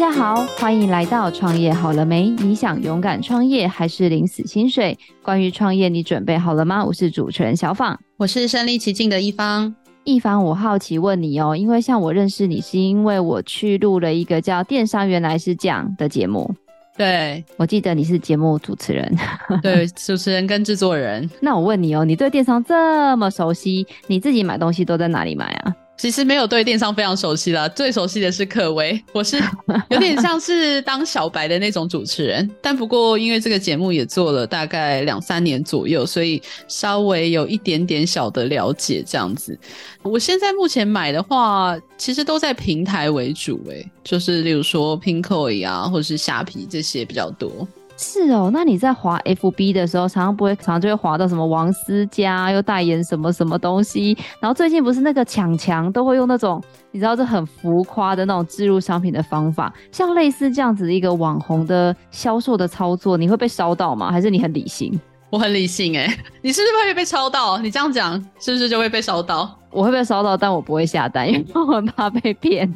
大家好，欢迎来到创业好了没？你想勇敢创业还是领死薪水？关于创业，你准备好了吗？我是主持人小访，我是身临其境的一方。一方，我好奇问你哦，因为像我认识你是因为我去录了一个叫《电商原来是这样》的节目。对，我记得你是节目主持人，对，主持人跟制作人。那我问你哦，你对电商这么熟悉，你自己买东西都在哪里买啊？其实没有对电商非常熟悉啦，最熟悉的是克威。我是 有点像是当小白的那种主持人，但不过因为这个节目也做了大概两三年左右，所以稍微有一点点小的了解这样子。我现在目前买的话，其实都在平台为主，诶，就是例如说 Pinkoi 啊，或者是虾皮这些比较多。是哦，那你在滑 FB 的时候，常常不会，常常就会滑到什么王思佳又代言什么什么东西，然后最近不是那个抢强都会用那种，你知道这很浮夸的那种置入商品的方法，像类似这样子的一个网红的销售的操作，你会被烧到吗？还是你很理性？我很理性哎、欸，你是不是会被烧到？你这样讲是不是就会被烧到？我会被烧到，但我不会下单，因为我很怕被骗。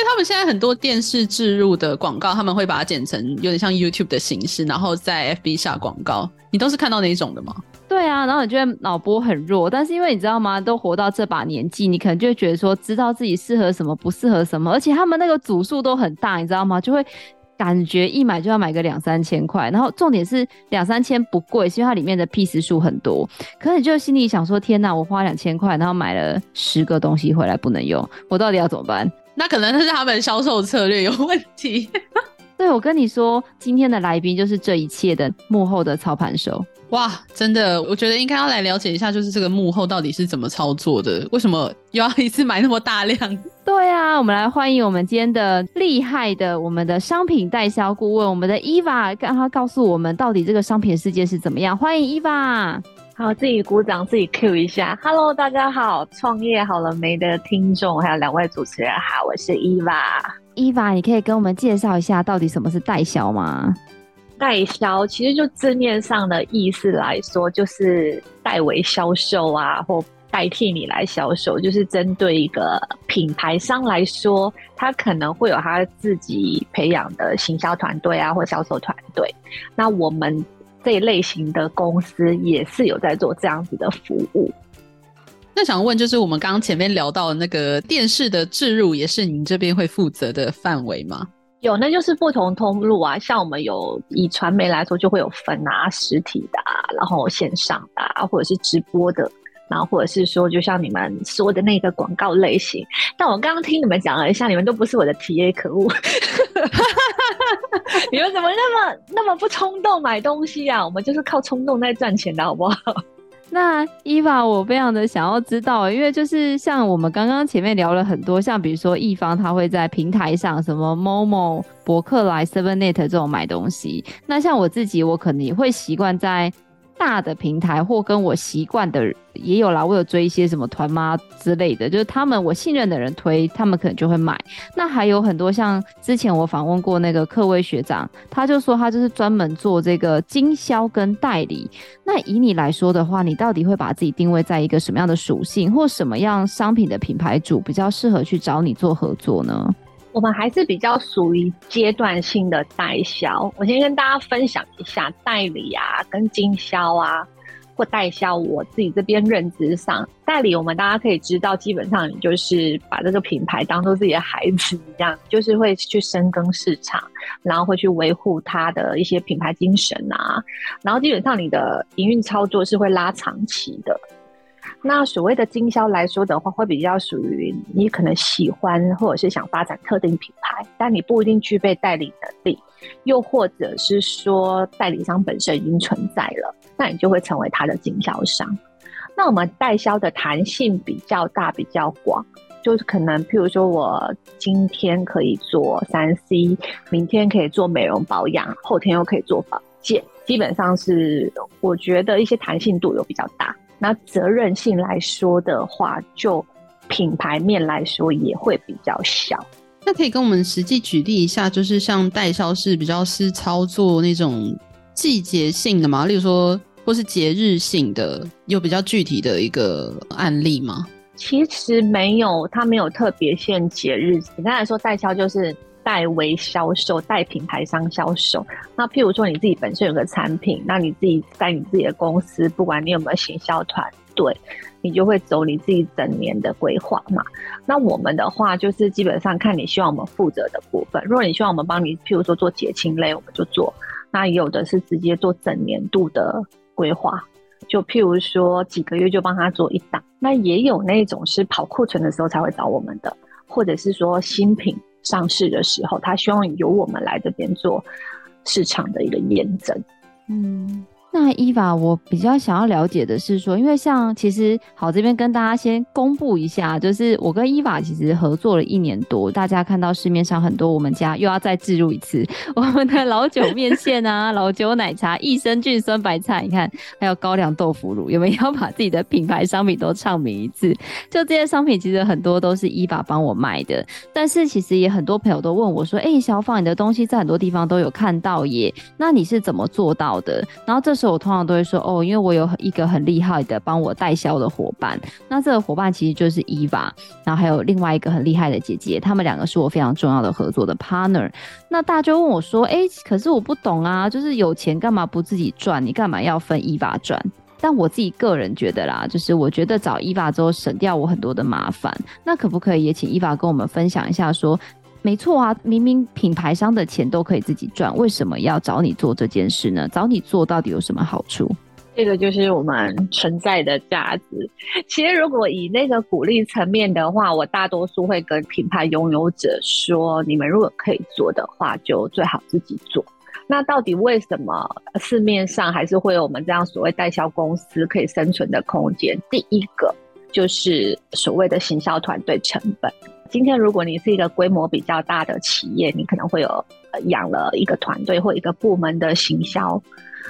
因为他们现在很多电视置入的广告，他们会把它剪成有点像 YouTube 的形式，然后在 FB 下广告。你都是看到哪一种的吗？对啊，然后你觉得脑波很弱，但是因为你知道吗？都活到这把年纪，你可能就会觉得说，知道自己适合什么，不适合什么。而且他们那个组数都很大，你知道吗？就会感觉一买就要买个两三千块。然后重点是两三千不贵，是因为它里面的 piece 数很多。可是你就心里想说，天哪，我花两千块，然后买了十个东西回来不能用，我到底要怎么办？那可能是他们销售策略有问题。对，我跟你说，今天的来宾就是这一切的幕后的操盘手。哇，真的，我觉得应该要来了解一下，就是这个幕后到底是怎么操作的？为什么又要一次买那么大量？对啊，我们来欢迎我们今天的厉害的我们的商品代销顾问，我们的 Eva，让他告诉我们到底这个商品世界是怎么样。欢迎 Eva。好，自己鼓掌，自己 Q 一下。Hello，大家好，创业好了没的听众，还有两位主持人好，我是 Eva。Eva，你可以跟我们介绍一下到底什么是代销吗？代销其实就字面上的意思来说，就是代为销售啊，或代替你来销售，就是针对一个品牌商来说，他可能会有他自己培养的行销团队啊，或销售团队。那我们。这一类型的公司也是有在做这样子的服务。那想问，就是我们刚刚前面聊到的那个电视的置入，也是您这边会负责的范围吗？有，那就是不同通路啊。像我们有以传媒来说，就会有分啊，实体的啊，然后线上的啊，或者是直播的。然后或者是说，就像你们说的那个广告类型，但我刚刚听你们讲了一下，你们都不是我的 TA，可恶！你们怎么那么那么不冲动买东西啊？我们就是靠冲动在赚钱的，好不好？那 Eva，我非常的想要知道，因为就是像我们刚刚前面聊了很多，像比如说一方他会在平台上什么 Momo、博客来、Seven Net 这种买东西，那像我自己，我可能也会习惯在。大的平台或跟我习惯的也有啦，我有追一些什么团妈之类的，就是他们我信任的人推，他们可能就会买。那还有很多像之前我访问过那个克威学长，他就说他就是专门做这个经销跟代理。那以你来说的话，你到底会把自己定位在一个什么样的属性或什么样商品的品牌主比较适合去找你做合作呢？我们还是比较属于阶段性的代销。我先跟大家分享一下代理啊，跟经销啊，或代销。我自己这边认知上，代理我们大家可以知道，基本上你就是把这个品牌当做自己的孩子一样，就是会去深耕市场，然后会去维护它的一些品牌精神啊，然后基本上你的营运操作是会拉长期的。那所谓的经销来说的话，会比较属于你可能喜欢或者是想发展特定品牌，但你不一定具备代理能力，又或者是说代理商本身已经存在了，那你就会成为他的经销商。那我们代销的弹性比较大，比较广，就是可能譬如说我今天可以做三 C，明天可以做美容保养，后天又可以做保健，基本上是我觉得一些弹性度有比较大。那责任性来说的话，就品牌面来说也会比较小。那可以跟我们实际举例一下，就是像代销是比较是操作那种季节性的嘛？例如说，或是节日性的，有比较具体的一个案例吗？其实没有，它没有特别限节日。简单来说，代销就是。代为销售，代品牌商销售。那譬如说你自己本身有个产品，那你自己在你自己的公司，不管你有没有行销团队，你就会走你自己整年的规划嘛。那我们的话就是基本上看你希望我们负责的部分。如果你希望我们帮你，譬如说做节庆类，我们就做。那有的是直接做整年度的规划，就譬如说几个月就帮他做一档。那也有那种是跑库存的时候才会找我们的。或者是说新品上市的时候，他希望由我们来这边做市场的一个验证，嗯。那 Eva，我比较想要了解的是说，因为像其实好这边跟大家先公布一下，就是我跟 Eva 其实合作了一年多，大家看到市面上很多我们家又要再置入一次 我们的老酒面线啊、老酒奶茶、益生菌酸白菜，你看还有高粱豆腐乳，有没有要把自己的品牌商品都唱名一次？就这些商品其实很多都是 Eva 帮我卖的，但是其实也很多朋友都问我说：“哎、小芳，你的东西在很多地方都有看到耶，那你是怎么做到的？”然后这时候我通常都会说哦，因为我有一个很厉害的帮我代销的伙伴，那这个伙伴其实就是 Eva，然后还有另外一个很厉害的姐姐，他们两个是我非常重要的合作的 partner。那大家就问我说，哎，可是我不懂啊，就是有钱干嘛不自己赚？你干嘛要分 Eva 赚？但我自己个人觉得啦，就是我觉得找 Eva 之后省掉我很多的麻烦。那可不可以也请 Eva 跟我们分享一下说？没错啊，明明品牌商的钱都可以自己赚，为什么要找你做这件事呢？找你做到底有什么好处？这个就是我们存在的价值。其实，如果以那个鼓励层面的话，我大多数会跟品牌拥有者说：你们如果可以做的话，就最好自己做。那到底为什么市面上还是会有我们这样所谓代销公司可以生存的空间？第一个就是所谓的行销团队成本。今天，如果你是一个规模比较大的企业，你可能会有养了一个团队或一个部门的行销。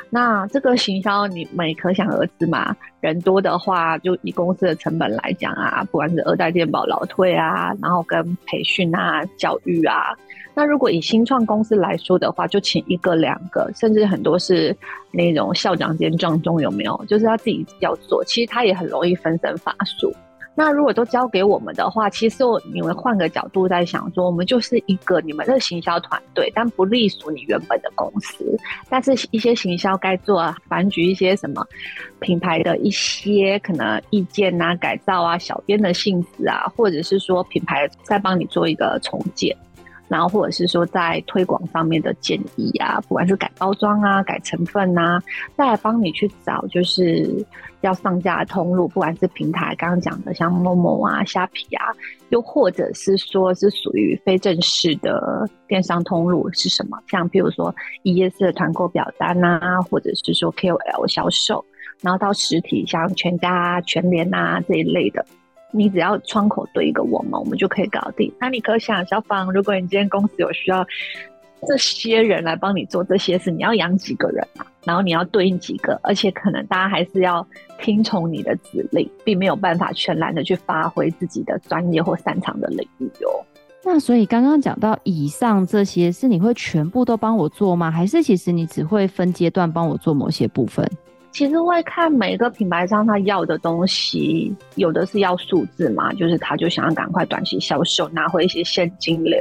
那这个行销，你们可想而知嘛。人多的话，就以公司的成本来讲啊，不管是二代健保、劳退啊，然后跟培训啊、教育啊。那如果以新创公司来说的话，就请一个、两个，甚至很多是那种校长兼撞钟，有没有？就是他自己要做，其实他也很容易分身乏术。那如果都交给我们的话，其实我你们换个角度在想说，我们就是一个你们的行销团队，但不隶属你原本的公司。但是一些行销该做啊，反举一些什么品牌的一些可能意见啊、改造啊、小编的性质啊，或者是说品牌在帮你做一个重建。然后或者是说在推广上面的建议啊，不管是改包装啊、改成分啊，再来帮你去找就是要上架的通路，不管是平台刚刚讲的像 Momo 啊、虾皮啊，又或者是说是属于非正式的电商通路是什么？像譬如说 ES 的团购表单啊，或者是说 KOL 销售，然后到实体像全家、全联啊这一类的。你只要窗口对一个我们，我们就可以搞定。那你可想，小芳，如果你今天公司有需要这些人来帮你做这些事，你要养几个人啊？然后你要对应几个，而且可能大家还是要听从你的指令，并没有办法全然的去发挥自己的专业或擅长的领域哦。那所以刚刚讲到以上这些，是你会全部都帮我做吗？还是其实你只会分阶段帮我做某些部分？其实会看每个品牌商他要的东西，有的是要数字嘛，就是他就想要赶快短期销售，拿回一些现金流；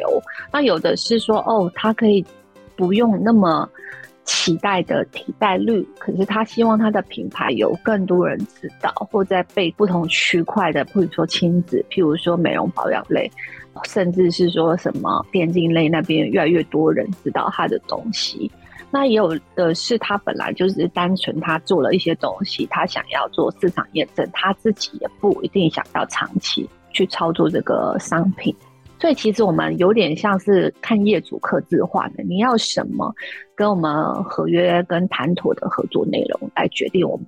那有的是说，哦，他可以不用那么期待的替代率，可是他希望他的品牌有更多人知道，或在被不同区块的，譬如说亲子，譬如说美容保养类，甚至是说什么电竞类那边越来越多人知道他的东西。那也有的是，他本来就是单纯他做了一些东西，他想要做市场验证，他自己也不一定想要长期去操作这个商品。所以其实我们有点像是看业主客制化的，你要什么，跟我们合约跟谈妥的合作内容来决定我们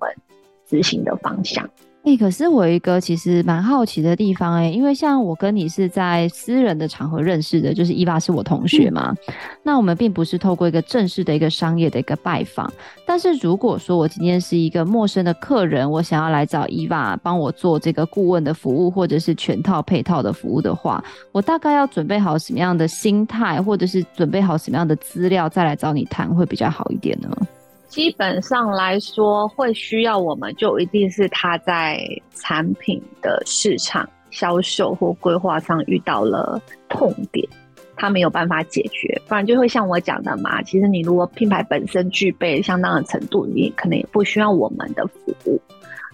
执行的方向。哎、欸，可是我有一个其实蛮好奇的地方哎、欸，因为像我跟你是在私人的场合认识的，就是 Eva 是我同学嘛，嗯、那我们并不是透过一个正式的一个商业的一个拜访。但是如果说我今天是一个陌生的客人，我想要来找 Eva 帮我做这个顾问的服务，或者是全套配套的服务的话，我大概要准备好什么样的心态，或者是准备好什么样的资料，再来找你谈会比较好一点呢？基本上来说，会需要我们就一定是他在产品的市场销售或规划上遇到了痛点，他没有办法解决，不然就会像我讲的嘛。其实你如果品牌本身具备相当的程度，你可能也不需要我们的服务。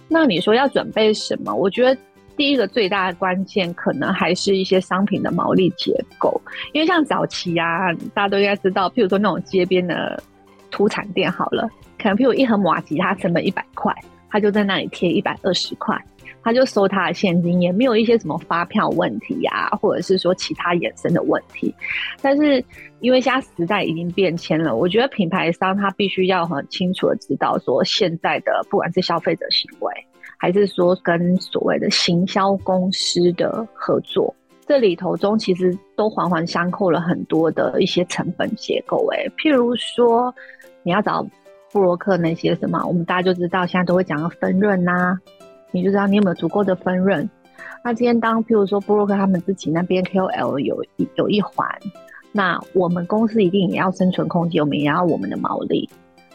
那你说要准备什么？我觉得第一个最大的关键，可能还是一些商品的毛利结构。因为像早期啊，大家都应该知道，譬如说那种街边的土产店，好了，可能譬如一盒麻糬，它成本一百块，他就在那里贴一百二十块。他就收他的现金，也没有一些什么发票问题呀、或者是说其他衍生的问题。但是因为现在时代已经变迁了，我觉得品牌商他必须要很清楚的知道说，现在的不管是消费者行为，还是说跟所谓的行销公司的合作，这里头中其实都环环相扣了很多的一些成本结构。诶，譬如说你要找布洛克那些什么，我们大家就知道现在都会讲到分润呐、你就知道你有没有足够的分润。那今天当譬如说布洛克他们自己那边 KOL 有一有一环，那我们公司一定也要生存空间，我们也要我们的毛利。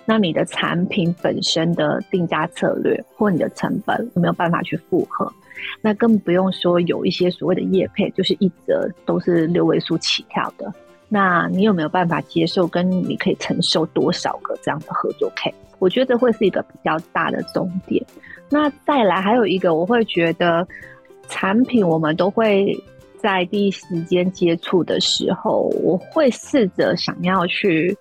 那你的产品本身的定价策略或你的成本有没有办法去负荷？那更不用说有一些所谓的业配，就是一折都是六位数起跳的。那你有没有办法接受？跟你可以承受多少个这样的合作 K？我觉得会是一个比较大的重点。那再来还有一个，我会觉得产品我们都会在第一时间接触的时候，我会试着想要去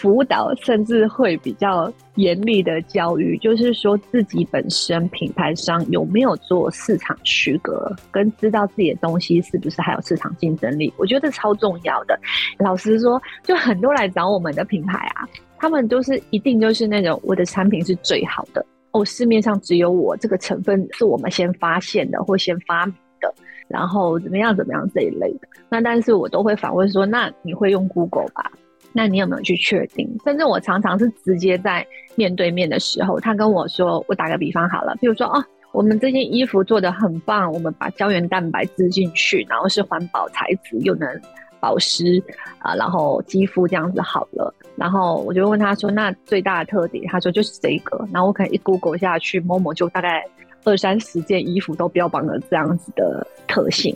辅导，甚至会比较严厉的教育，就是说自己本身品牌商有没有做市场区隔，跟知道自己的东西是不是还有市场竞争力，我觉得这超重要的。老实说，就很多来找我们的品牌啊，他们都是一定就是那种我的产品是最好的。哦，市面上只有我这个成分是我们先发现的或先发明的，然后怎么样怎么样这一类的。那但是我都会反问说，那你会用 Google 吧？那你有没有去确定？甚至我常常是直接在面对面的时候，他跟我说，我打个比方好了，比如说哦，我们这件衣服做得很棒，我们把胶原蛋白织进去，然后是环保材质，又能。保湿啊，然后肌肤这样子好了，然后我就问他说：“那最大的特点？”他说：“就是这个。”然后我可能一 Google 下去某某就大概二三十件衣服都标榜了这样子的特性，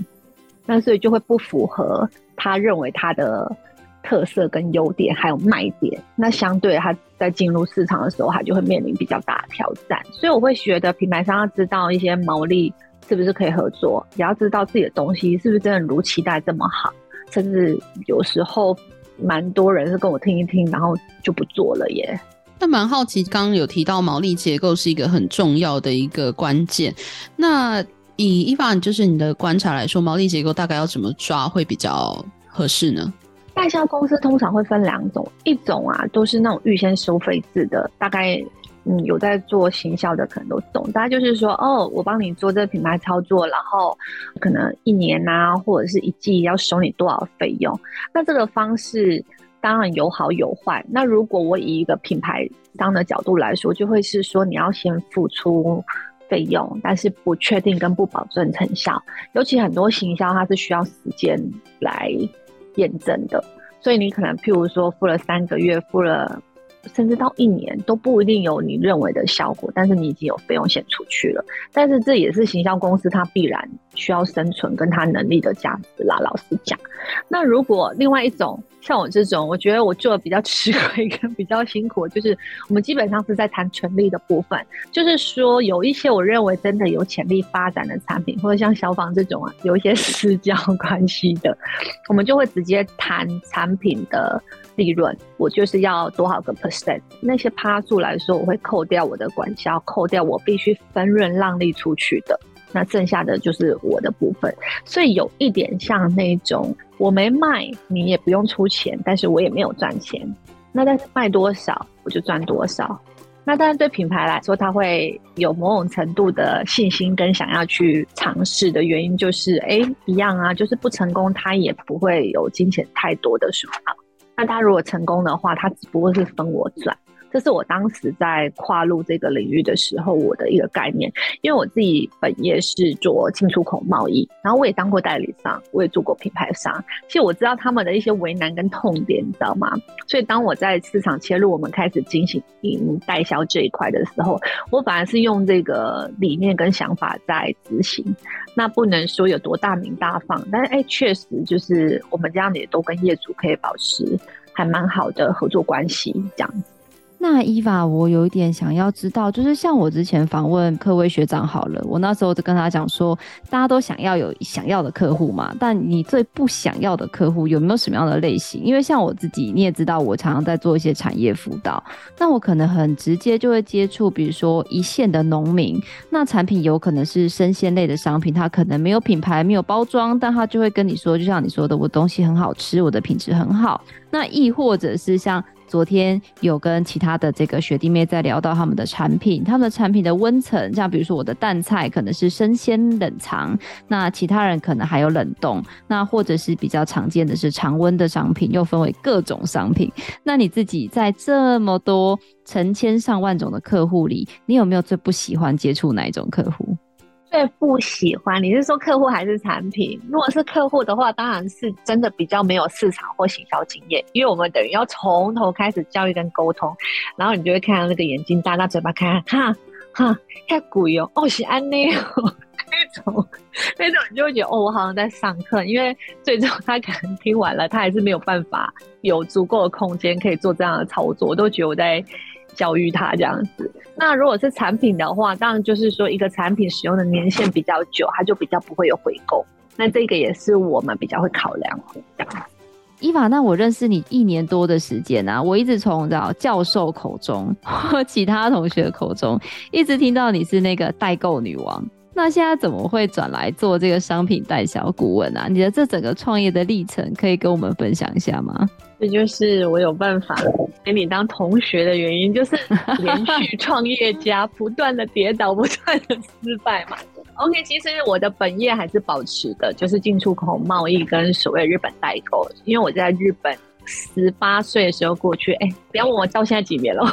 那所以就会不符合他认为他的特色跟优点还有卖点。那相对他在进入市场的时候，他就会面临比较大的挑战。所以我会觉得品牌商要知道一些毛利是不是可以合作，也要知道自己的东西是不是真的如期待这么好。甚至有时候，蛮多人是跟我听一听，然后就不做了耶。那蛮好奇，刚刚有提到毛利结构是一个很重要的一个关键。那以 Eva 就是你的观察来说，毛利结构大概要怎么抓会比较合适呢？代销公司通常会分两种，一种啊都是那种预先收费制的，大概。嗯，有在做行销的可能都懂，大家就是说，哦，我帮你做这个品牌操作，然后可能一年啊，或者是一季要收你多少费用。那这个方式当然有好有坏。那如果我以一个品牌商的角度来说，就会是说你要先付出费用，但是不确定跟不保证成效。尤其很多行销它是需要时间来验证的，所以你可能譬如说付了三个月，付了。甚至到一年都不一定有你认为的效果，但是你已经有费用献出去了。但是这也是行销公司它必然需要生存跟它能力的价值啦。老实讲，那如果另外一种像我这种，我觉得我做的比较吃亏跟比较辛苦，就是我们基本上是在谈纯利的部分。就是说有一些我认为真的有潜力发展的产品，或者像消防这种啊，有一些私交关系的，我们就会直接谈产品的。利润，我就是要多少个 percent？那些趴数来说，我会扣掉我的管销，扣掉我必须分润让利出去的，那剩下的就是我的部分。所以有一点像那种，我没卖，你也不用出钱，但是我也没有赚钱。那但是卖多少，我就赚多少。那当然对品牌来说，他会有某种程度的信心跟想要去尝试的原因，就是哎，一样啊，就是不成功，他也不会有金钱太多的损耗。那他如果成功的话，他只不过是分我赚，这是我当时在跨入这个领域的时候，我的一个概念。因为我自己本业是做进出口贸易，然后我也当过代理商，我也做过品牌商。其实我知道他们的一些为难跟痛点，你知道吗？所以当我在市场切入，我们开始进行代销这一块的时候，我反而是用这个理念跟想法在执行。那不能说有多大名大放，但是哎，确实就是我们这样也都跟业主可以保持还蛮好的合作关系，这样子。那伊娃，我有一点想要知道，就是像我之前访问克威学长好了，我那时候就跟他讲说，大家都想要有想要的客户嘛，但你最不想要的客户有没有什么样的类型？因为像我自己，你也知道，我常常在做一些产业辅导，那我可能很直接就会接触，比如说一线的农民，那产品有可能是生鲜类的商品，它可能没有品牌、没有包装，但他就会跟你说，就像你说的，我东西很好吃，我的品质很好，那亦或者是像。昨天有跟其他的这个学弟妹在聊到他们的产品，他们的产品的温层，像比如说我的淡菜可能是生鲜冷藏，那其他人可能还有冷冻，那或者是比较常见的是常温的商品，又分为各种商品。那你自己在这么多成千上万种的客户里，你有没有最不喜欢接触哪一种客户？最不喜欢，你是说客户还是产品？如果是客户的话，当然是真的比较没有市场或行销经验，因为我们等于要从头开始教育跟沟通，然后你就会看到那个眼睛大大，嘴巴看，哈哈，太贵哦，哦是安内哦，那种那种你就会觉得哦，我好像在上课，因为最终他可能听完了，他还是没有办法有足够的空间可以做这样的操作，我都觉得我在。教育他这样子，那如果是产品的话，当然就是说一个产品使用的年限比较久，它就比较不会有回购。那这个也是我们比较会考量的。伊娃，那我认识你一年多的时间啊，我一直从找教授口中或其他同学口中，一直听到你是那个代购女王。那现在怎么会转来做这个商品代销顾问啊？你的这整个创业的历程，可以跟我们分享一下吗？这就是我有办法给你当同学的原因，就是连续创业家不断的跌倒，不断的失败嘛。OK，其实我的本业还是保持的，就是进出口贸易跟所谓日本代购。因为我在日本十八岁的时候过去，哎，不要问我到现在几年了。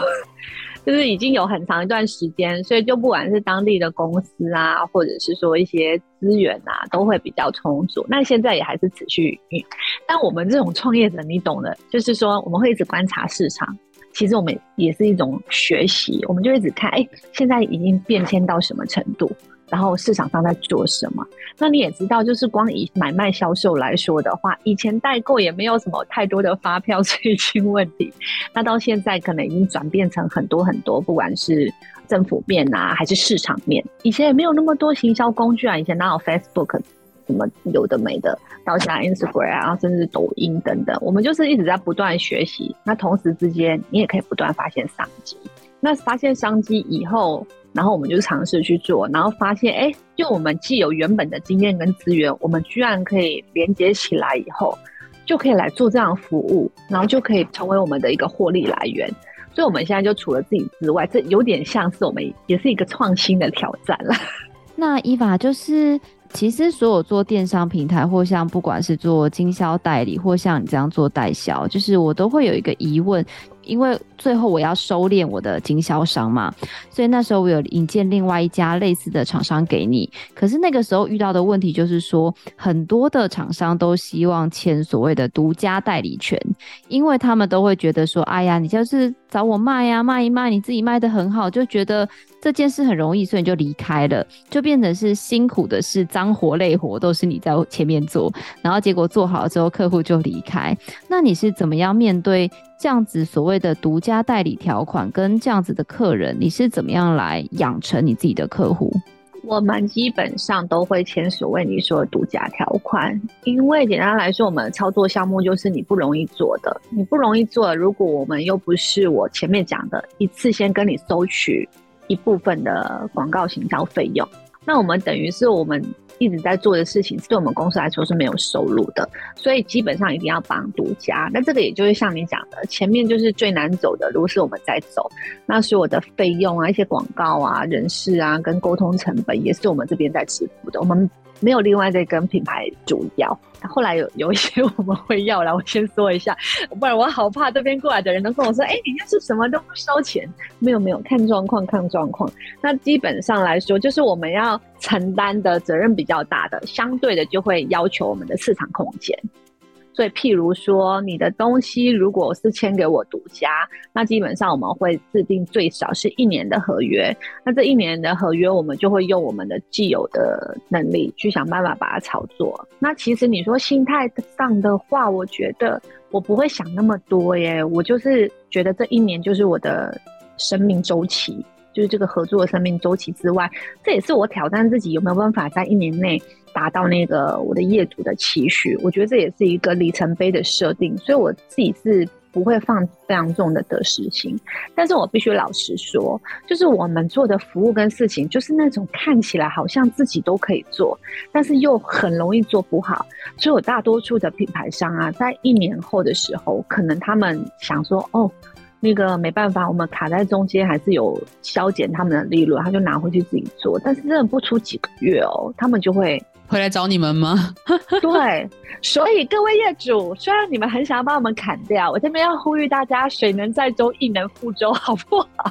就是已经有很长一段时间，所以就不管是当地的公司啊，或者是说一些资源啊，都会比较充足。那现在也还是持续运。但我们这种创业者，你懂的，就是说我们会一直观察市场。其实我们也是一种学习，我们就一直看，哎，现在已经变迁到什么程度。然后市场上在做什么？那你也知道，就是光以买卖销售来说的话，以前代购也没有什么太多的发票 税金问题，那到现在可能已经转变成很多很多，不管是政府面啊，还是市场面，以前也没有那么多行销工具啊，以前哪有 Facebook 什么有的没的，到现在 Instagram 啊，甚至抖音等等，我们就是一直在不断学习。那同时之间，你也可以不断发现商机。那发现商机以后，然后我们就尝试去做，然后发现，哎，就我们既有原本的经验跟资源，我们居然可以连接起来以后，就可以来做这样服务，然后就可以成为我们的一个获利来源。所以，我们现在就除了自己之外，这有点像是我们也是一个创新的挑战了。那伊娃就是。其实，所有做电商平台，或像不管是做经销代理，或像你这样做代销，就是我都会有一个疑问，因为最后我要收敛我的经销商嘛，所以那时候我有引荐另外一家类似的厂商给你。可是那个时候遇到的问题就是说，很多的厂商都希望签所谓的独家代理权，因为他们都会觉得说，哎呀，你就是找我卖呀，卖一卖，你自己卖得很好，就觉得。这件事很容易，所以你就离开了，就变成是辛苦的事，脏活累活都是你在前面做，然后结果做好了之后，客户就离开。那你是怎么样面对这样子所谓的独家代理条款跟这样子的客人？你是怎么样来养成你自己的客户？我们基本上都会签所谓你说的独家条款，因为简单来说，我们的操作项目就是你不容易做的，你不容易做。如果我们又不是我前面讲的一次先跟你收取。一部分的广告行销费用，那我们等于是我们一直在做的事情，对我们公司来说是没有收入的，所以基本上一定要帮独家。那这个也就是像你讲的，前面就是最难走的路是我们在走，那所有的费用啊、一些广告啊、人事啊跟沟通成本也是我们这边在支付的。我们没有另外再跟品牌主要。后来有有一些我们会要了，我先说一下，不然我好怕这边过来的人都跟我说：“哎、你要是什么都不收钱？”没有没有，看状况看状况。那基本上来说，就是我们要承担的责任比较大的，相对的就会要求我们的市场空间。所以，譬如说，你的东西如果是签给我独家，那基本上我们会制定最少是一年的合约。那这一年的合约，我们就会用我们的既有的能力去想办法把它操作。那其实你说心态上的话，我觉得我不会想那么多耶。我就是觉得这一年就是我的生命周期，就是这个合作的生命周期之外，这也是我挑战自己有没有办法在一年内。达到那个我的业主的期许，我觉得这也是一个里程碑的设定，所以我自己是不会放非常重的得失心。但是我必须老实说，就是我们做的服务跟事情，就是那种看起来好像自己都可以做，但是又很容易做不好。所以我大多数的品牌商啊，在一年后的时候，可能他们想说，哦，那个没办法，我们卡在中间，还是有削减他们的利润，他就拿回去自己做。但是真的不出几个月哦，他们就会。回来找你们吗？对，所以各位业主，虽然你们很想要把我们砍掉，我这边要呼吁大家：水能载舟，亦能覆舟，好不好？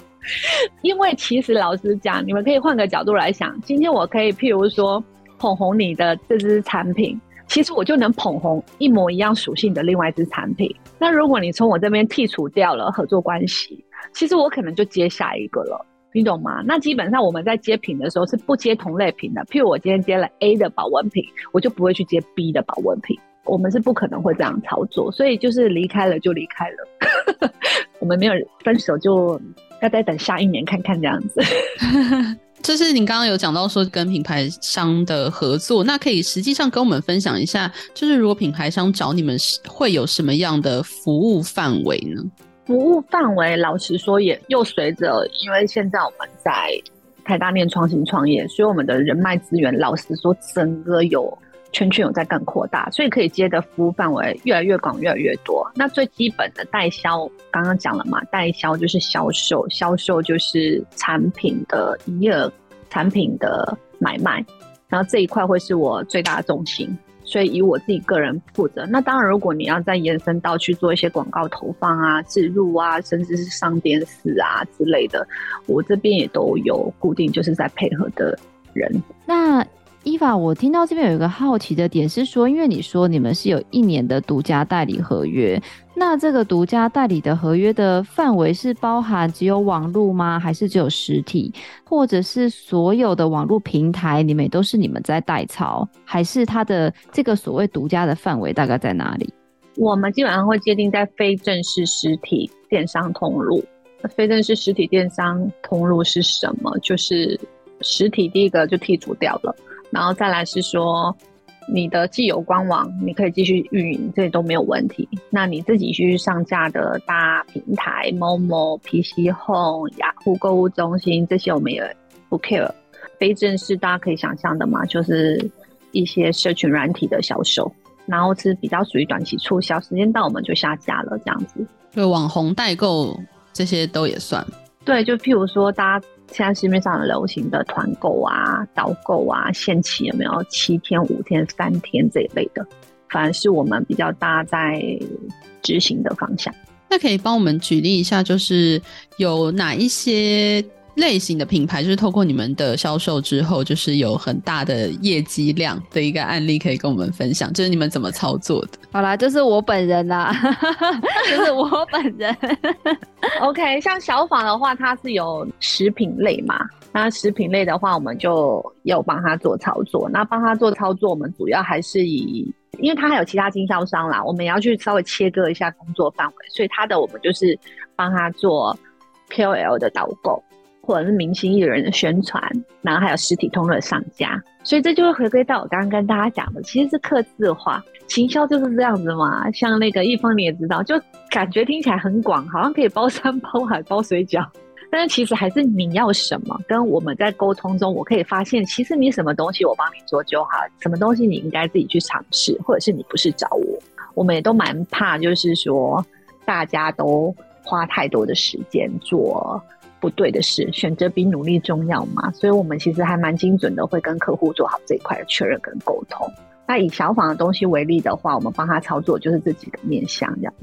因为其实老实讲，你们可以换个角度来想，今天我可以譬如说捧红你的这支产品，其实我就能捧红一模一样属性的另外一支产品。那如果你从我这边剔除掉了合作关系，其实我可能就接下一个了。你懂吗？那基本上我们在接品的时候是不接同类品的。譬如我今天接了 A 的保温瓶，我就不会去接 B 的保温瓶。我们是不可能会这样操作，所以就是离开了就离开了。我们没有分手，就要再等下一年看看这样子。就是你刚刚有讲到说跟品牌商的合作，那可以实际上跟我们分享一下，就是如果品牌商找你们，会有什么样的服务范围呢？服务范围，老实说也又随着，因为现在我们在台大念创新创业，所以我们的人脉资源，老实说整个有圈圈有在更扩大，所以可以接的服务范围越来越广，越来越多。那最基本的代销，刚刚讲了嘛，代销就是销售，销售就是产品的营业额、产品的买卖，然后这一块会是我最大的重心。所以以我自己个人负责。那当然，如果你要再延伸到去做一些广告投放啊、植入啊，甚至是上电视啊之类的，我这边也都有固定就是在配合的人。那 Eva，我听到这边有一个好奇的点是说，因为你说你们是有一年的独家代理合约，那这个独家代理的合约的范围是包含只有网络吗？还是只有实体？或者是所有的网络平台，你们都是你们在代操？还是它的这个所谓独家的范围大概在哪里？我们基本上会界定在非正式实体电商通路。非正式实体电商通路是什么？就是实体第一个就剔除掉了。然后再来是说，你的既有官网你可以继续运营，这些都没有问题。那你自己去上架的大平台，Momo、PC Home、雅虎购物中心这些我们也不 care。非正式大家可以想象的嘛，就是一些社群软体的销售，然后是比较属于短期促销，时间到我们就下架了这样子。就网红代购这些都也算。对，就譬如说大家。现在市面上很流行的团购啊、导购啊、限期有没有七天、五天、三天这一类的？反而是我们比较大在执行的方向。那可以帮我们举例一下，就是有哪一些？类型的品牌就是透过你们的销售之后，就是有很大的业绩量的一个案例可以跟我们分享，就是你们怎么操作的？好啦，就是我本人啦，就是我本人。OK，像小访的话，它是有食品类嘛，那食品类的话，我们就有帮他做操作。那帮他做操作，我们主要还是以，因为他还有其他经销商啦，我们也要去稍微切割一下工作范围，所以他的我们就是帮他做 KOL 的导购。或者是明星艺人的宣传，然后还有实体通路的上架，所以这就会回归到我刚刚跟大家讲的，其实是客制化行销就是这样子嘛。像那个一方你也知道，就感觉听起来很广，好像可以包山包海包水饺，但是其实还是你要什么。跟我们在沟通中，我可以发现，其实你什么东西我帮你做就好，什么东西你应该自己去尝试，或者是你不是找我，我们也都蛮怕，就是说大家都花太多的时间做。不对的事，选择比努力重要嘛。所以我们其实还蛮精准的，会跟客户做好这一块的确认跟沟通。那以小访的东西为例的话，我们帮他操作就是这几个面向这样。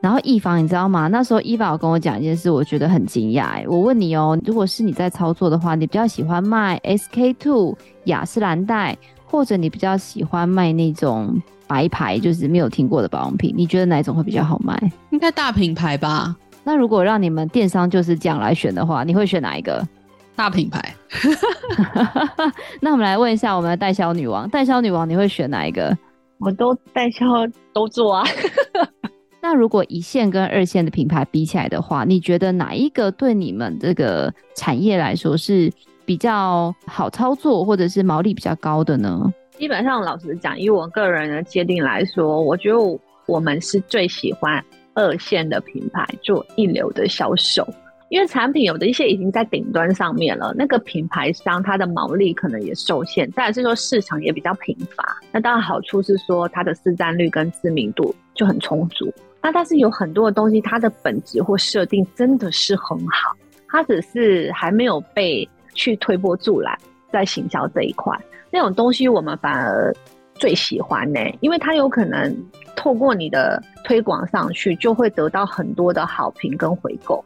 然后易房，你知道吗？那时候伊娃有跟我讲一件事，我觉得很惊讶。哎，我问你哦，如果是你在操作的话，你比较喜欢卖 SK two 雅诗兰黛，或者你比较喜欢卖那种白牌，就是没有听过的保养品？你觉得哪一种会比较好卖？应该大品牌吧。那如果让你们电商就是这样来选的话，你会选哪一个？大品牌。那我们来问一下我们的代销女王，代销女王你会选哪一个？我都代销都做啊。那如果一线跟二线的品牌比起来的话，你觉得哪一个对你们这个产业来说是比较好操作，或者是毛利比较高的呢？基本上，老实讲，以我个人的界定来说，我觉得我们是最喜欢二线的品牌做一流的销售，因为产品有的一些已经在顶端上面了，那个品牌商它的毛利可能也受限，再来是说市场也比较贫乏。那当然好处是说它的市占率跟知名度就很充足。那但是有很多的东西，它的本质或设定真的是很好，它只是还没有被去推波助澜，在行销这一块，那种东西我们反而最喜欢呢、因为它有可能透过你的推广上去，就会得到很多的好评跟回购。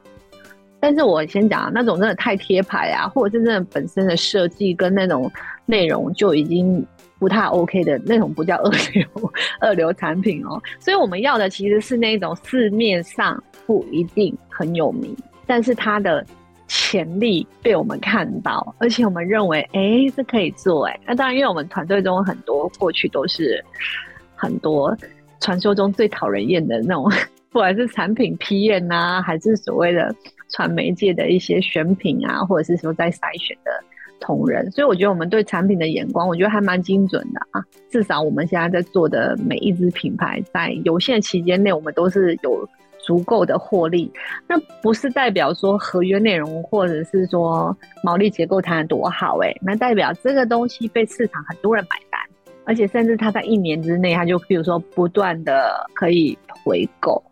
但是我先讲那种真的太贴牌啊，或者是真的本身的设计跟那种内容就已经。不太 OK 的那种不叫二流 二流产品哦，所以我们要的其实是那种市面上不一定很有名，但是它的潜力被我们看到，而且我们认为哎、欸，这可以做哎。那当然，因为我们团队中很多过去都是很多传说中最讨人厌的那种，不管是产品批验呐，还是所谓的传媒界的一些选品啊，或者是说在筛选的。同仁，所以我觉得我们对产品的眼光，我觉得还蛮精准的啊。至少我们现在在做的每一支品牌，在有限期间内，我们都是有足够的获利。那不是代表说合约内容或者是说毛利结构谈得多好哎、那代表这个东西被市场很多人买单，而且甚至他在一年之内，他就比如说不断的可以回购，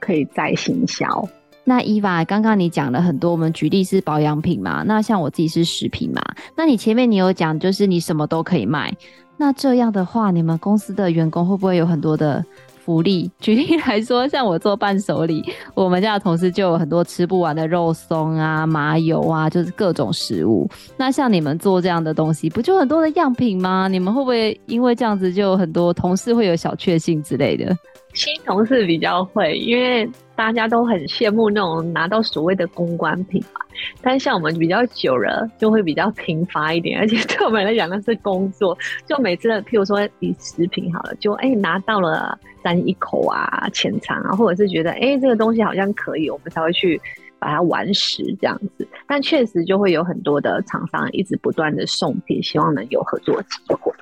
可以再行销。那伊娃，刚刚你讲了很多，我们举例是保养品嘛，那像我自己是食品嘛，那你前面你有讲，就是你什么都可以卖，那这样的话，你们公司的员工会不会有很多的福利？举例来说，像我做伴手礼，我们家的同事就有很多吃不完的肉松啊、麻油啊，就是各种食物。那像你们做这样的东西，不就很多的样品吗？你们会不会因为这样子，就很多同事会有小确幸之类的？新同事比较会，因为。大家都很羡慕那种拿到所谓的公关品嘛，但像我们比较久了，就会比较贫乏一点，而且对我们来讲那是工作，就每次譬如说以食品好了，就哎、拿到了沾一口啊，浅尝啊，或者是觉得哎、欸、这个东西好像可以，我们才会去把它完食这样子。但确实就会有很多的厂商一直不断的送品，希望能有合作机会，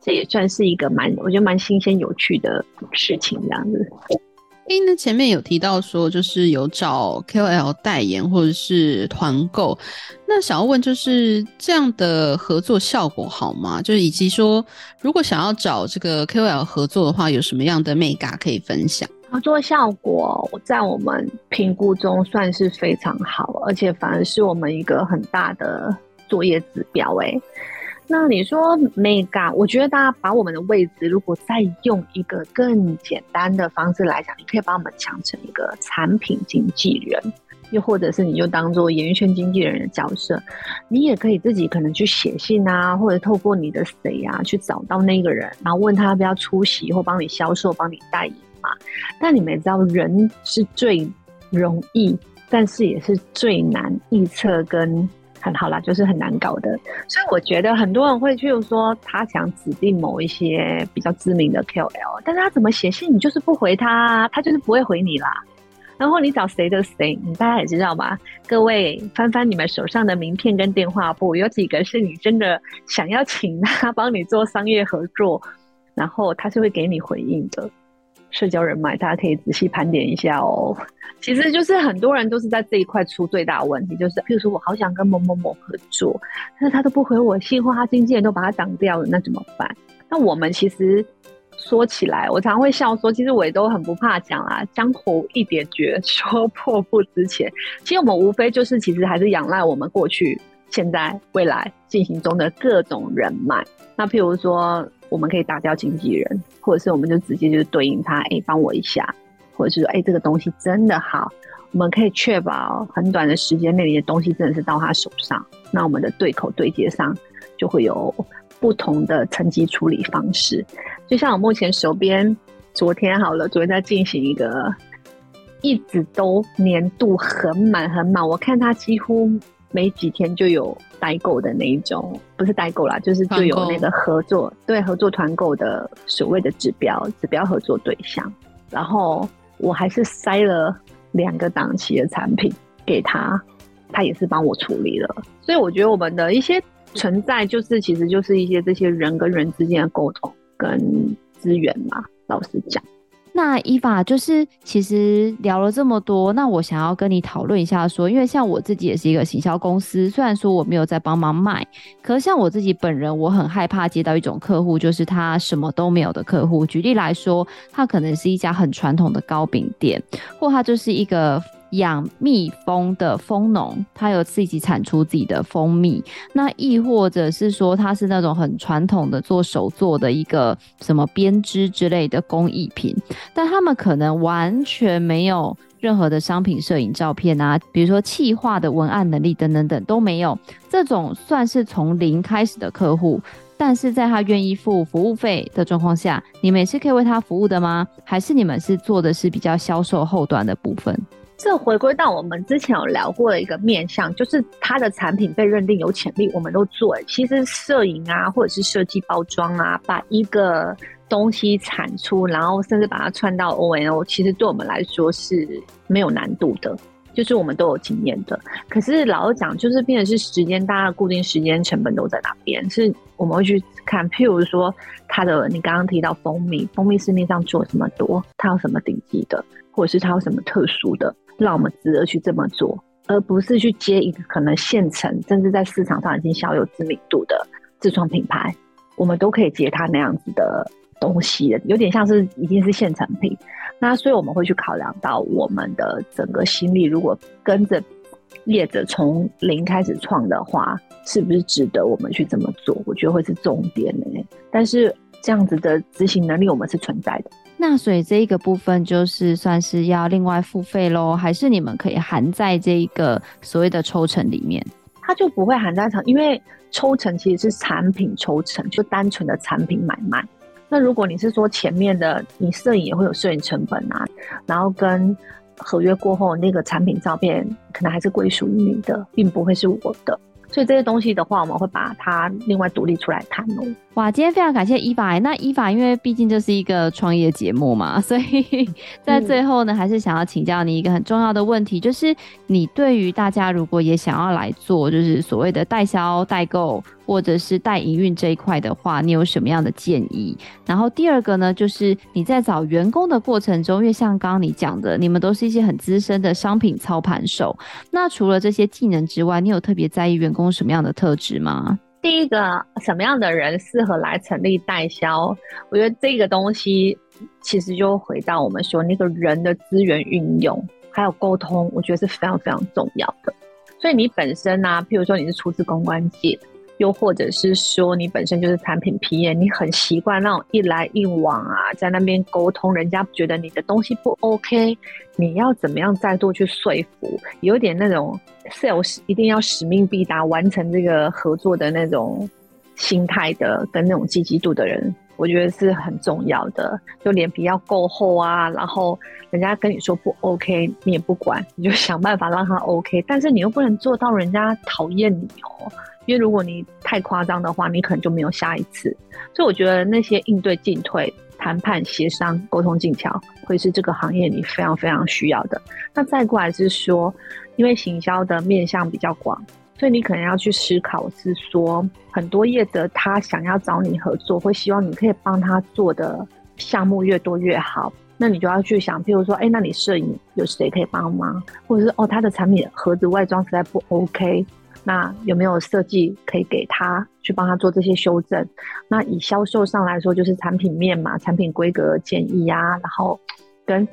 这也算是一个蛮我觉得蛮新鲜有趣的事情这样子。哎，那前面有提到说，就是有找 KOL 代言或者是团购，那想要问，就是这样的合作效果好吗？就是以及说，如果想要找这个 KOL 合作的话，有什么样的眉角可以分享？合作效果在我们评估中算是非常好，而且反而是我们一个很大的作业指标。哎。那你说 Mega，我觉得大家把我们的位置，如果再用一个更简单的方式来讲，你可以把我们讲成一个产品经纪人，又或者是你就当做演艺圈经纪人的角色，你也可以自己可能去写信啊，或者透过你的谁啊去找到那个人，然后问他要不要出席或帮你销售、帮你代言嘛。但你们也知道，人是最容易，但是也是最难预测跟。很好啦，就是很难搞的，所以我觉得很多人会去说他想指定某一些比较知名的 KOL，但是他怎么写信你就是不回他，他就是不会回你啦。然后你找谁的谁，你大家也知道吧？各位翻翻你们手上的名片跟电话簿，有几个是你真的想要请他帮你做商业合作，然后他是会给你回应的。社交人脉，大家可以仔细盘点一下哦。其实就是很多人都是在这一块出最大的问题，就是譬如说我好想跟某某某合作，但是他都不回我信，或他经纪人都把他挡掉了，那怎么办？那我们其实说起来，我常常会笑说，其实我也都很不怕讲啊。江湖一点绝，说破不值钱。其实我们无非就是，其实还是仰赖我们过去、现在、未来进行中的各种人脉。那譬如说，我们可以打掉经纪人，或者是我们就直接就是对应他，哎，帮我一下，或者是说，哎，这个东西真的好，我们可以确保很短的时间内，你的东西真的是到他手上。那我们的对口对接上就会有。不同的层级处理方式，就像我目前手边，昨天好了，昨天在进行一个，一直都年度很满很满，我看他几乎没几天就有代购的那一种，不是代购啦，就是就有那个合作，对，合作团购的所谓的指标指标合作对象，然后我还是塞了两个档期的产品给他，他也是帮我处理了，所以我觉得我们的一些。存在就是，其实就是一些这些人跟人之间的沟通跟资源嘛。老实讲，那依法就是其实聊了这么多，那我想要跟你讨论一下说，说因为像我自己也是一个行销公司，虽然说我没有在帮忙卖，可是像我自己本人，我很害怕接到一种客户，就是他什么都没有的客户。举例来说，他可能是一家很传统的糕饼店，或他就是一个。养蜜蜂的蜂农，他有自己产出自己的蜂蜜。那亦或者是说，他是那种很传统的做手作的一个什么编织之类的工艺品，但他们可能完全没有任何的商品摄影照片啊，比如说企划的文案能力等等等都没有。这种算是从零开始的客户，但是在他愿意付服务费的状况下，你们也是可以为他服务的吗？还是你们是做的是比较销售后端的部分？这回归到我们之前有聊过的一个面向，就是它的产品被认定有潜力，我们都做。其实摄影啊，或者是设计包装啊，把一个东西产出，然后甚至把它串到 ONO，其实对我们来说是没有难度的，就是我们都有经验的。可是老实讲，就是变的是时间，大家固定时间成本都在哪边？是我们会去看，譬如说它的，你刚刚提到蜂蜜，蜂蜜市面上做这么多，它有什么顶级的，或者是它有什么特殊的？让我们值得去这么做，而不是去接一个可能现成甚至在市场上已经小有知名度的自创品牌，我们都可以接他那样子的东西，有点像是已经是现成品。那所以我们会去考量到我们的整个心力，如果跟着业者从零开始创的话，是不是值得我们去这么做？我觉得会是重点呢、但是这样子的执行能力，我们是存在的。那所以这一个部分就是算是要另外付费喽，还是你们可以含在这一个所谓的抽成里面？它就不会含在场，因为抽成其实是产品抽成，就单纯的产品买卖。那如果你是说前面的，你摄影也会有摄影成本啊，然后跟合约过后那个产品照片可能还是归属于你的，并不会是我的。所以这些东西的话，我们会把它另外独立出来谈哦。哇，今天非常感谢 Eva。那 Eva 因为毕竟这是一个创业节目嘛，所以在最后呢，还是想要请教你一个很重要的问题，就是你对于大家如果也想要来做，就是所谓的代销、代购或者是代营运这一块的话，你有什么样的建议？然后第二个呢，就是你在找员工的过程中，因为像刚刚你讲的，你们都是一些很资深的商品操盘手，那除了这些技能之外，你有特别在意员工什么样的特质吗？第一个，什么样的人适合来成立代销？我觉得这个东西其实就回到我们说那个人的资源运用，还有沟通，我觉得是非常非常重要的。所以你本身呢、啊，譬如说你是出自公关界。又或者是说，你本身就是产品 PM，你很习惯那种一来一往啊，在那边沟通，人家觉得你的东西不 OK，你要怎么样再度去说服，有点那种 sales 一定要使命必达，完成这个合作的那种心态的跟那种积极度的人，我觉得是很重要的。就脸皮要够厚啊，然后人家跟你说不 OK，你也不管，你就想办法让他 OK，但是你又不能做到人家讨厌你哦。因为如果你太夸张的话，你可能就没有下一次。所以我觉得那些应对进退、谈判、协商、沟通技巧，会是这个行业里非常非常需要的。那再过来是说，因为行销的面向比较广，所以你可能要去思考是说，很多业者他想要找你合作，会希望你可以帮他做的项目越多越好。那你就要去想，譬如说，哎，那你摄影有谁可以帮忙？或者是哦，他的产品盒子外装实在不 OK。那有没有设计可以给他去帮他做这些修正？那以销售上来说，就是产品面嘛，产品规格建议啊，然后跟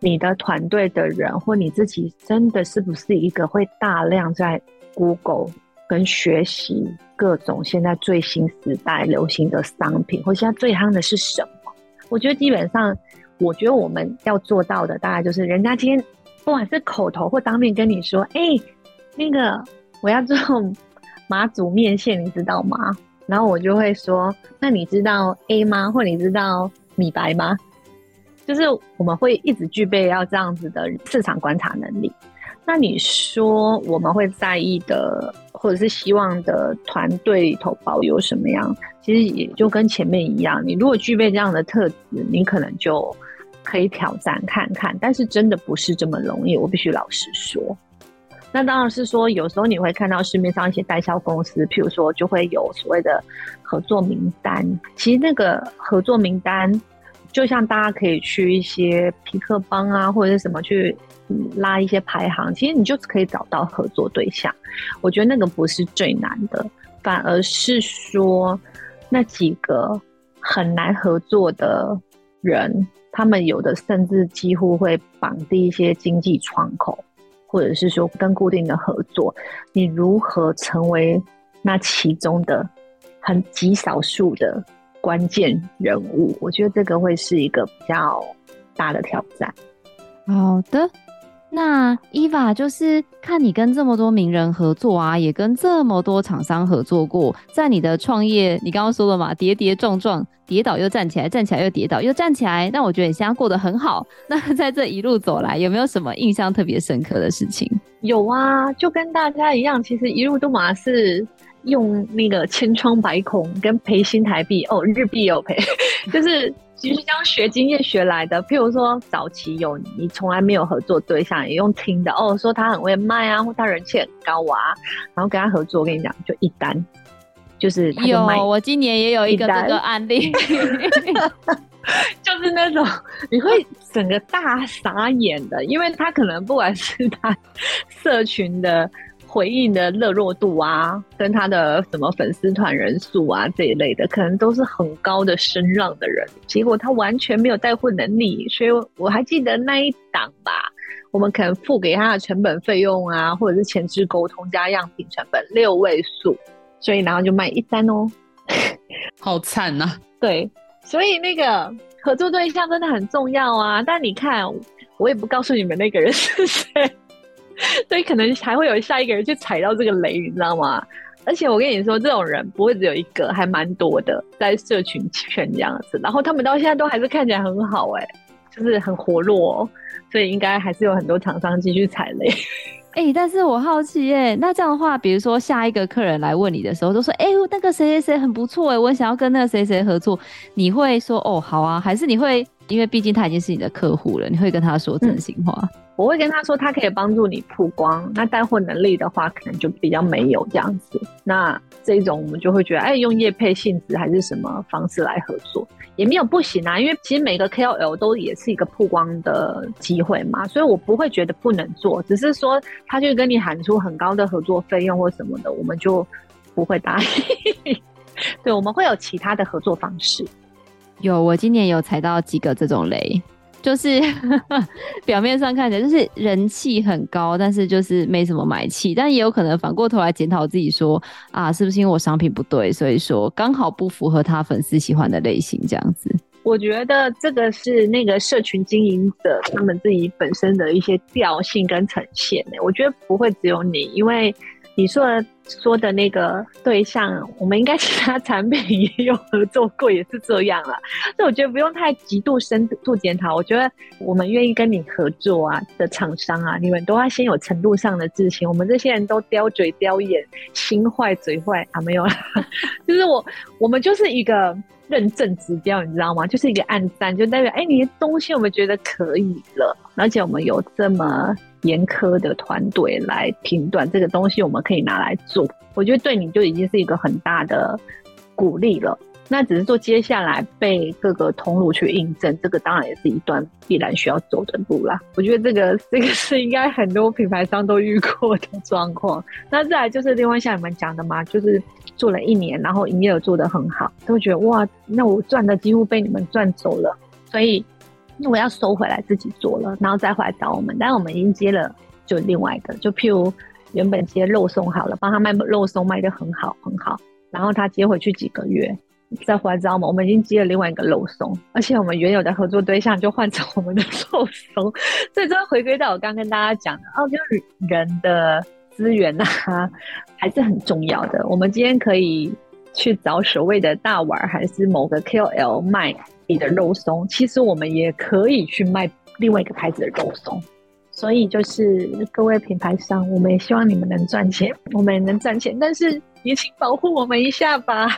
你的团队的人或你自己真的是不是一个会大量在 Google 跟学习各种现在最新时代流行的商品，或现在最夯的是什么？我觉得基本上，我觉得我们要做到的，大概就是人家今天不管是口头或当面跟你说，哎，那个。我要做 马祖面线，你知道吗？然后我就会说，那你知道 A 吗？或你知道米白吗？就是我们会一直具备要这样子的市场观察能力。那你说我们会在意的，或者是希望的团队里头保有什么样？其实也就跟前面一样，你如果具备这样的特质，你可能就可以挑战看看。但是真的不是这么容易，我必须老实说。那当然是说，有时候你会看到市面上一些代销公司，譬如说就会有所谓的合作名单。其实那个合作名单，就像大家可以去一些皮克邦啊，或者是什么去拉一些排行，其实你就可以找到合作对象。我觉得那个不是最难的，反而是说那几个很难合作的人，他们有的甚至几乎会绑定一些经济窗口。或者是说跟固定的合作，你如何成为那其中的很极少数的关键人物？我觉得这个会是一个比较大的挑战。好的。那 Eva 就是看你跟这么多名人合作啊，也跟这么多厂商合作过，在你的创业，你刚刚说了嘛，跌跌撞撞，跌倒又站起来，站起来又跌倒又站起来。那我觉得你现在过得很好。那在这一路走来，有没有什么印象特别深刻的事情？有啊，就跟大家一样，其实一路都嘛是用那个千疮百孔跟赔新台币哦，日币有赔，就是。其实将学经验学来的，譬如说早期有你从来没有合作对象，也用听的哦，说他很会卖啊，或他人气很高啊，然后跟他合作，我跟你讲，就一单，就是他有，我今年也有一个这个案例 就是那种你会整个大傻眼的，因为他可能不管是他社群的。回应的热络度啊，跟他的什么粉丝团人数啊这一类的，可能都是很高的声浪的人。结果他完全没有带货能力，所以我还记得那一档吧，我们可能付给他的成本费用啊，或者是前置沟通加样品成本六位数，所以然后就卖一单哦，好惨呐、啊。对，所以那个合作对象真的很重要啊。但你看，我也不告诉你们那个人是谁。所以可能还会有下一个人去踩到这个雷，你知道吗？而且我跟你说，这种人不会只有一个，还蛮多的，在社群圈这样子。然后他们到现在都还是看起来很好，欸，哎，就是很活络，所以应该还是有很多厂商继续踩雷。哎、但是我好奇，哎，那这样的话，比如说下一个客人来问你的时候，都说，哎、欸，那个谁谁谁很不错，哎，我想要跟那个谁谁合作，你会说，哦，好啊，还是你会，因为毕竟他已经是你的客户了，你会跟他说真心话？嗯我会跟他说，他可以帮助你曝光。那带货能力的话，可能就比较没有这样子。那这种我们就会觉得，哎，用业配性质还是什么方式来合作，也没有不行啊。因为其实每个 KOL 都也是一个曝光的机会嘛，所以我不会觉得不能做。只是说他就跟你喊出很高的合作费用或什么的，我们就不会答应。对，我们会有其他的合作方式。有，我今年有踩到几个这种雷。就是 表面上看起来就是人气很高，但是就是没什么买气，但也有可能反过头来检讨自己说啊，是不是因为我商品不对，所以说刚好不符合他粉丝喜欢的类型这样子。我觉得这个是那个社群经营者他们自己本身的一些调性跟呈现。我觉得不会只有你，因为。你说的说的那个对象，我们应该其他产品也有合作过，也是这样了。所以我觉得不用太极度深度检讨。我觉得我们愿意跟你合作啊的厂商啊，你们都要先有程度上的自信。我们这些人都刁嘴刁眼，心坏嘴坏啊，没有啦，就是我我们就是一个认证指标，你知道吗？就是一个暗赞，就代表哎、你的东西我们觉得可以了，而且我们有这么。严苛的团队来评断这个东西，我们可以拿来做。我觉得对你就已经是一个很大的鼓励了。那只是说接下来被各个通路去印证，这个当然也是一段必然需要走的路啦。我觉得这个这个是应该很多品牌商都遇过的状况。那再来就是另外像你们讲的嘛，就是做了一年，然后营业额做得很好，都觉得哇，那我赚的几乎被你们赚走了，所以我要收回来自己做了，然后再回来找我们。但我们已经接了，就另外一个，就譬如原本接肉松好了，帮他卖肉松卖得很好很好，然后他接回去几个月。再回来找我们？我们已经接了另外一个肉松，而且我们原有的合作对象就换成我们的肉松，所以这回归到我刚跟大家讲的哦，就是人的资源呐、啊，还是很重要的。我们今天可以去找所谓的大碗，还是某个 KOL 卖你的肉松，其实我们也可以去卖另外一个牌子的肉松。所以就是各位品牌商，我们也希望你们能赚钱，我们也能赚钱，但是也请保护我们一下吧。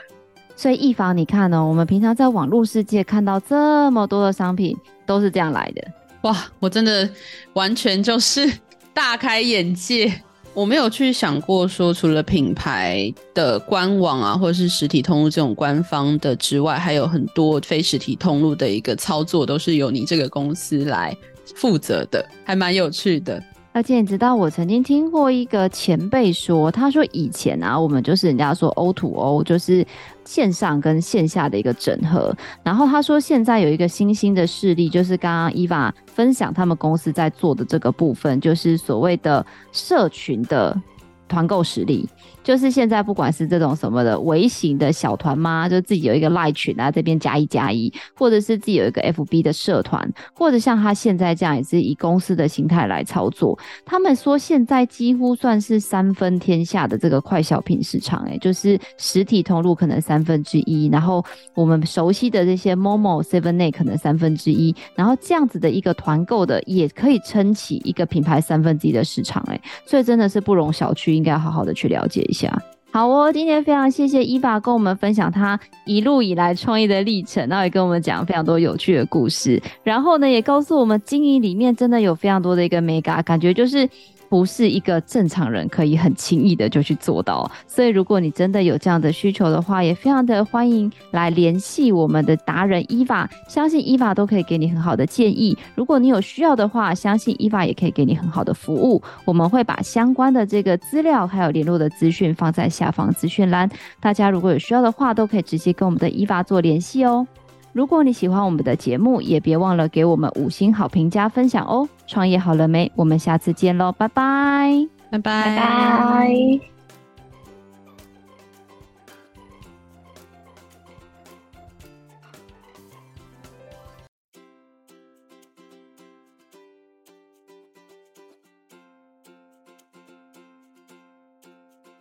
所以，易房，你看哦，我们平常在网络世界看到这么多的商品，都是这样来的。哇，我真的完全就是大开眼界。我没有去想过说，除了品牌的官网啊，或者是实体通路这种官方的之外，还有很多非实体通路的一个操作，都是由你这个公司来负责的，还蛮有趣的。而且你知道，我曾经听过一个前辈说，他说以前啊，我们就是人家说 O to O，就是线上跟线下的一个整合。然后他说，现在有一个新兴的势力，就是刚刚伊娃分享他们公司在做的这个部分，就是所谓的社群的团购实力。就是现在，不管是这种什么的微型的小团吗？就自己有一个赖群啊，这边加一加一，或者是自己有一个 FB 的社团，或者像他现在这样，也是以公司的形态来操作。他们说现在几乎算是三分天下的这个快消品市场，欸，诶，就是实体通路可能三分之一，然后我们熟悉的这些 Momo、Seven A 可能三分之一，然后这样子的一个团购的也可以撑起一个品牌三分之一的市场，欸，诶，所以真的是不容小觑，应该好好的去了解。好哦，今天非常谢谢伊娃跟我们分享他一路以来创业的历程，然后也跟我们讲非常多有趣的故事，然后呢，也告诉我们经营里面真的有非常多的一个美感，感觉就是。不是一个正常人可以很轻易的就去做到，所以如果你真的有这样的需求的话，也非常的欢迎来联系我们的达人伊娃，相信伊娃都可以给你很好的建议。如果你有需要的话，相信伊娃也可以给你很好的服务。我们会把相关的这个资料还有联络的资讯放在下方资讯栏，大家如果有需要的话，都可以直接跟我们的伊娃做联系哦。如果你喜欢我们的节目，也别忘了给我们五星好评加分享哦！创业好了没？我们下次见喽，拜拜，拜拜，拜拜。